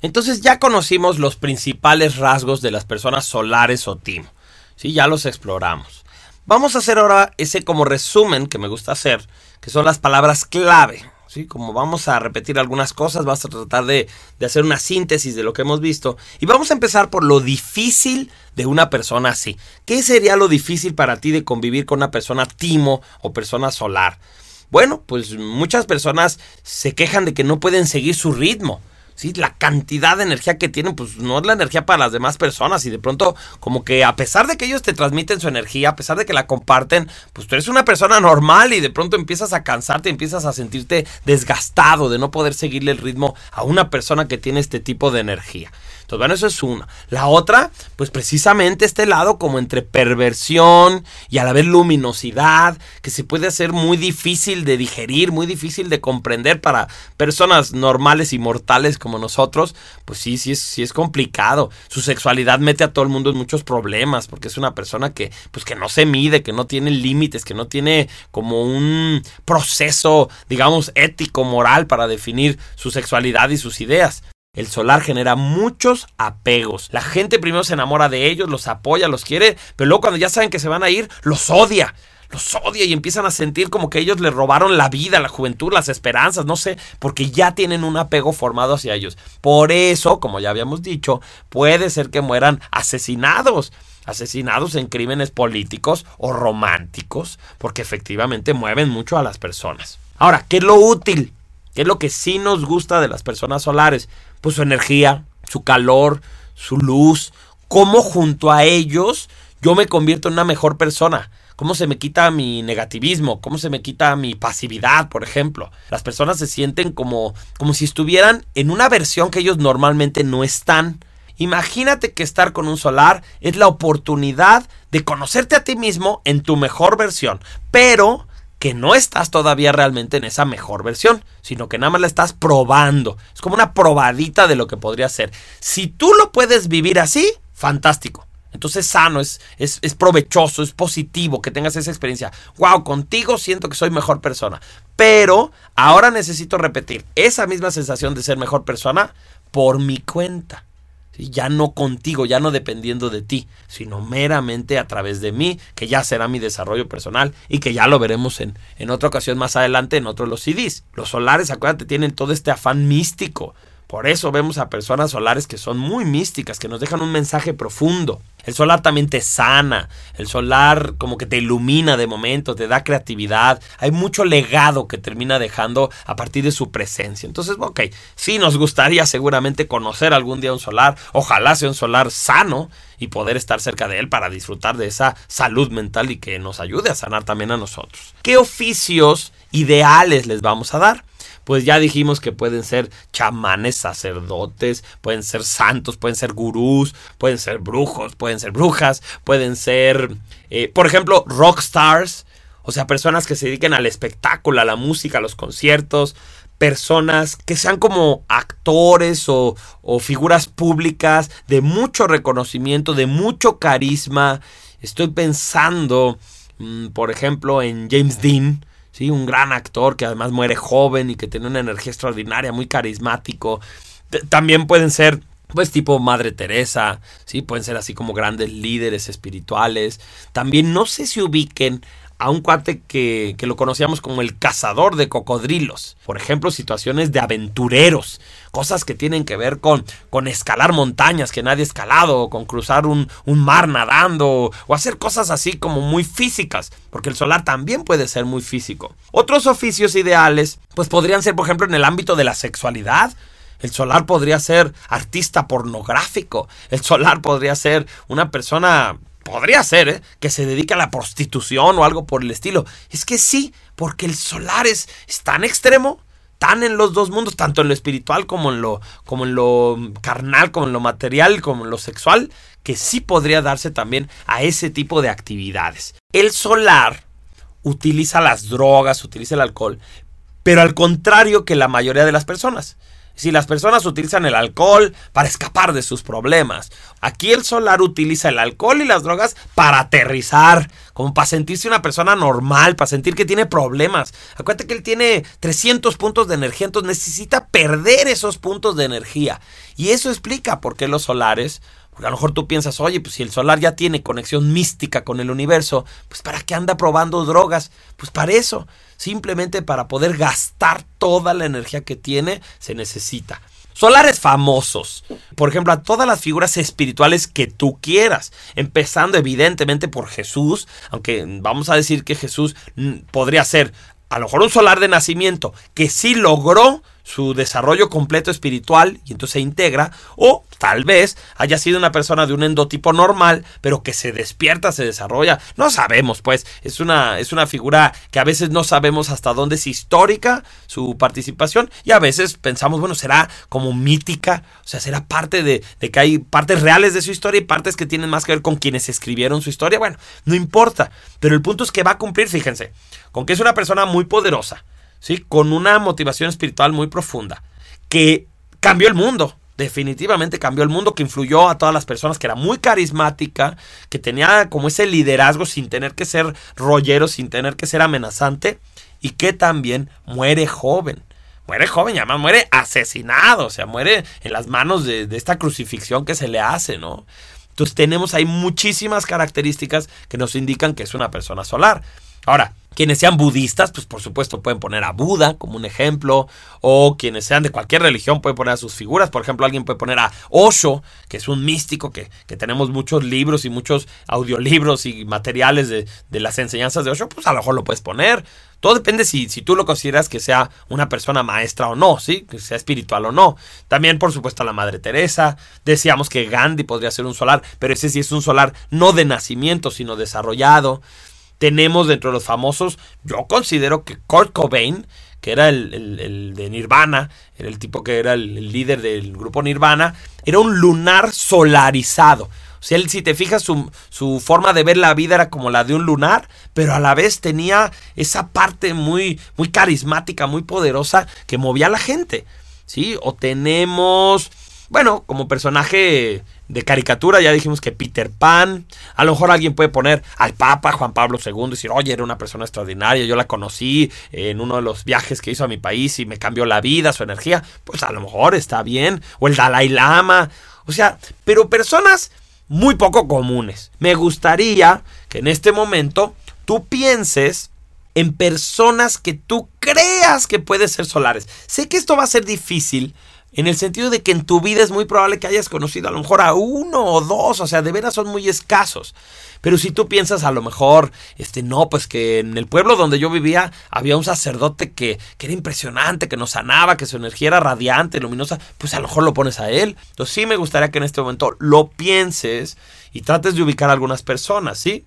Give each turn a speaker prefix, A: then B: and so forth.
A: Entonces ya conocimos los principales rasgos de las personas solares o timo. Sí, ya los exploramos. Vamos a hacer ahora ese como resumen que me gusta hacer, que son las palabras clave. ¿sí? Como vamos a repetir algunas cosas, vamos a tratar de, de hacer una síntesis de lo que hemos visto. Y vamos a empezar por lo difícil de una persona así. ¿Qué sería lo difícil para ti de convivir con una persona timo o persona solar? Bueno, pues muchas personas se quejan de que no pueden seguir su ritmo. ¿Sí? La cantidad de energía que tienen, pues no es la energía para las demás personas. Y de pronto, como que a pesar de que ellos te transmiten su energía, a pesar de que la comparten, pues tú eres una persona normal y de pronto empiezas a cansarte, empiezas a sentirte desgastado de no poder seguirle el ritmo a una persona que tiene este tipo de energía. Entonces, bueno, eso es una. La otra, pues precisamente este lado como entre perversión y a la vez luminosidad, que se puede hacer muy difícil de digerir, muy difícil de comprender para personas normales y mortales nosotros, pues sí, sí es, sí es complicado. Su sexualidad mete a todo el mundo en muchos problemas, porque es una persona que, pues que no se mide, que no tiene límites, que no tiene como un proceso, digamos, ético, moral para definir su sexualidad y sus ideas. El solar genera muchos apegos. La gente primero se enamora de ellos, los apoya, los quiere, pero luego cuando ya saben que se van a ir, los odia. Los odia y empiezan a sentir como que ellos le robaron la vida, la juventud, las esperanzas, no sé, porque ya tienen un apego formado hacia ellos. Por eso, como ya habíamos dicho, puede ser que mueran asesinados asesinados en crímenes políticos o románticos, porque efectivamente mueven mucho a las personas. Ahora, ¿qué es lo útil? ¿Qué es lo que sí nos gusta de las personas solares? Pues su energía, su calor, su luz, cómo junto a ellos yo me convierto en una mejor persona. ¿Cómo se me quita mi negativismo? ¿Cómo se me quita mi pasividad, por ejemplo? Las personas se sienten como, como si estuvieran en una versión que ellos normalmente no están. Imagínate que estar con un solar es la oportunidad de conocerte a ti mismo en tu mejor versión, pero que no estás todavía realmente en esa mejor versión, sino que nada más la estás probando. Es como una probadita de lo que podría ser. Si tú lo puedes vivir así, fantástico. Entonces sano, es, es, es, provechoso, es positivo que tengas esa experiencia. Wow, contigo siento que soy mejor persona. Pero ahora necesito repetir esa misma sensación de ser mejor persona por mi cuenta ya no contigo, ya no dependiendo de ti, sino meramente a través de mí, que ya será mi desarrollo personal y que ya lo veremos en, en otra ocasión más adelante en otros los CDs. Los solares, acuérdate, tienen todo este afán místico. Por eso vemos a personas solares que son muy místicas, que nos dejan un mensaje profundo. El solar también te sana, el solar como que te ilumina de momento, te da creatividad. Hay mucho legado que termina dejando a partir de su presencia. Entonces, ok, sí nos gustaría seguramente conocer algún día un solar, ojalá sea un solar sano y poder estar cerca de él para disfrutar de esa salud mental y que nos ayude a sanar también a nosotros. ¿Qué oficios ideales les vamos a dar? Pues ya dijimos que pueden ser chamanes, sacerdotes, pueden ser santos, pueden ser gurús, pueden ser brujos, pueden ser brujas, pueden ser, eh, por ejemplo, rock stars, o sea, personas que se dediquen al espectáculo, a la música, a los conciertos, personas que sean como actores o, o figuras públicas de mucho reconocimiento, de mucho carisma. Estoy pensando, mm, por ejemplo, en James Dean, ¿sí? Un gran actor que además muere joven y que tiene una energía extraordinaria, muy carismático. También pueden ser pues tipo Madre Teresa, sí, pueden ser así como grandes líderes espirituales. También no sé si ubiquen a un cuate que, que, lo conocíamos como el cazador de cocodrilos. Por ejemplo, situaciones de aventureros, cosas que tienen que ver con, con escalar montañas que nadie ha escalado, o con cruzar un, un mar nadando, o hacer cosas así como muy físicas, porque el solar también puede ser muy físico. Otros oficios ideales, pues podrían ser, por ejemplo, en el ámbito de la sexualidad. El solar podría ser artista pornográfico. El solar podría ser una persona podría ser, ¿eh? que se dedique a la prostitución o algo por el estilo. Es que sí, porque el solar es, tan extremo, tan en los dos mundos, tanto en lo espiritual como en lo, como en lo carnal, como en lo material, como en lo sexual, que sí podría darse también a ese tipo de actividades. El solar utiliza las drogas, utiliza el alcohol, pero al contrario que la mayoría de las personas. Si las personas utilizan el alcohol para escapar de sus problemas, aquí el solar utiliza el alcohol y las drogas para aterrizar, como para sentirse una persona normal, para sentir que tiene problemas. Acuérdate que él tiene 300 puntos de energía, entonces necesita perder esos puntos de energía. Y eso explica por qué los solares porque a lo mejor tú piensas, oye, pues si el solar ya tiene conexión mística con el universo, pues ¿para qué anda probando drogas? Pues para eso, simplemente para poder gastar toda la energía que tiene, se necesita. Solares famosos. Por ejemplo, a todas las figuras espirituales que tú quieras. Empezando evidentemente por Jesús, aunque vamos a decir que Jesús podría ser a lo mejor un solar de nacimiento que sí logró su desarrollo completo espiritual y entonces se integra, o tal vez haya sido una persona de un endotipo normal, pero que se despierta, se desarrolla. No sabemos, pues, es una, es una figura que a veces no sabemos hasta dónde es histórica su participación y a veces pensamos, bueno, será como mítica, o sea, será parte de, de que hay partes reales de su historia y partes que tienen más que ver con quienes escribieron su historia. Bueno, no importa, pero el punto es que va a cumplir, fíjense, con que es una persona muy poderosa ¿sí? Con una motivación espiritual muy profunda, que cambió el mundo. Definitivamente cambió el mundo, que influyó a todas las personas, que era muy carismática, que tenía como ese liderazgo sin tener que ser rollero, sin tener que ser amenazante, y que también muere joven muere joven y además muere asesinado, o sea, muere en las manos de, de, esta crucifixión que se le hace, ¿no? Entonces tenemos ahí muchísimas características que nos indican que es una persona solar. Ahora, quienes sean budistas, pues por supuesto pueden poner a Buda como un ejemplo, o quienes sean de cualquier religión pueden poner a sus figuras, por ejemplo alguien puede poner a Osho, que es un místico, que, que tenemos muchos libros y muchos audiolibros y materiales de, de, las enseñanzas de Osho, pues a lo mejor lo puedes poner. Todo depende si, si tú lo consideras que sea una persona maestra o no, ¿sí? Que sea espiritual o no. También, por supuesto, a la Madre Teresa. Decíamos que Gandhi podría ser un solar, pero ese sí es un solar no de nacimiento, sino desarrollado. Tenemos dentro de los famosos, yo considero que Kurt Cobain, que era el, de Nirvana, era el tipo que era el, líder del grupo Nirvana, era un lunar solarizado. O sea, él, si te fijas, su, su, forma de ver la vida era como la de un lunar, pero a la vez tenía esa parte muy, muy carismática, muy poderosa que movía a la gente. ¿Sí? O tenemos bueno, como personaje de caricatura, ya dijimos que Peter Pan. A lo mejor alguien puede poner al Papa Juan Pablo II y decir, oye, era una persona extraordinaria, yo la conocí en uno de los viajes que hizo a mi país y me cambió la vida, su energía. Pues a lo mejor está bien. O el Dalai Lama. O sea, pero personas muy poco comunes. Me gustaría que en este momento tú pienses en personas que tú creas que pueden ser solares. Sé que esto va a ser difícil en el sentido de que en tu vida es muy probable que hayas conocido a lo mejor a uno o dos, o sea, de veras son muy escasos. Pero si tú piensas a lo mejor, este, no, pues que en el pueblo donde yo vivía había un sacerdote que, que era impresionante, que nos sanaba, que su energía era radiante, luminosa, pues a lo mejor lo pones a él. Entonces sí me gustaría que en este momento lo pienses y trates de ubicar a algunas personas, ¿sí?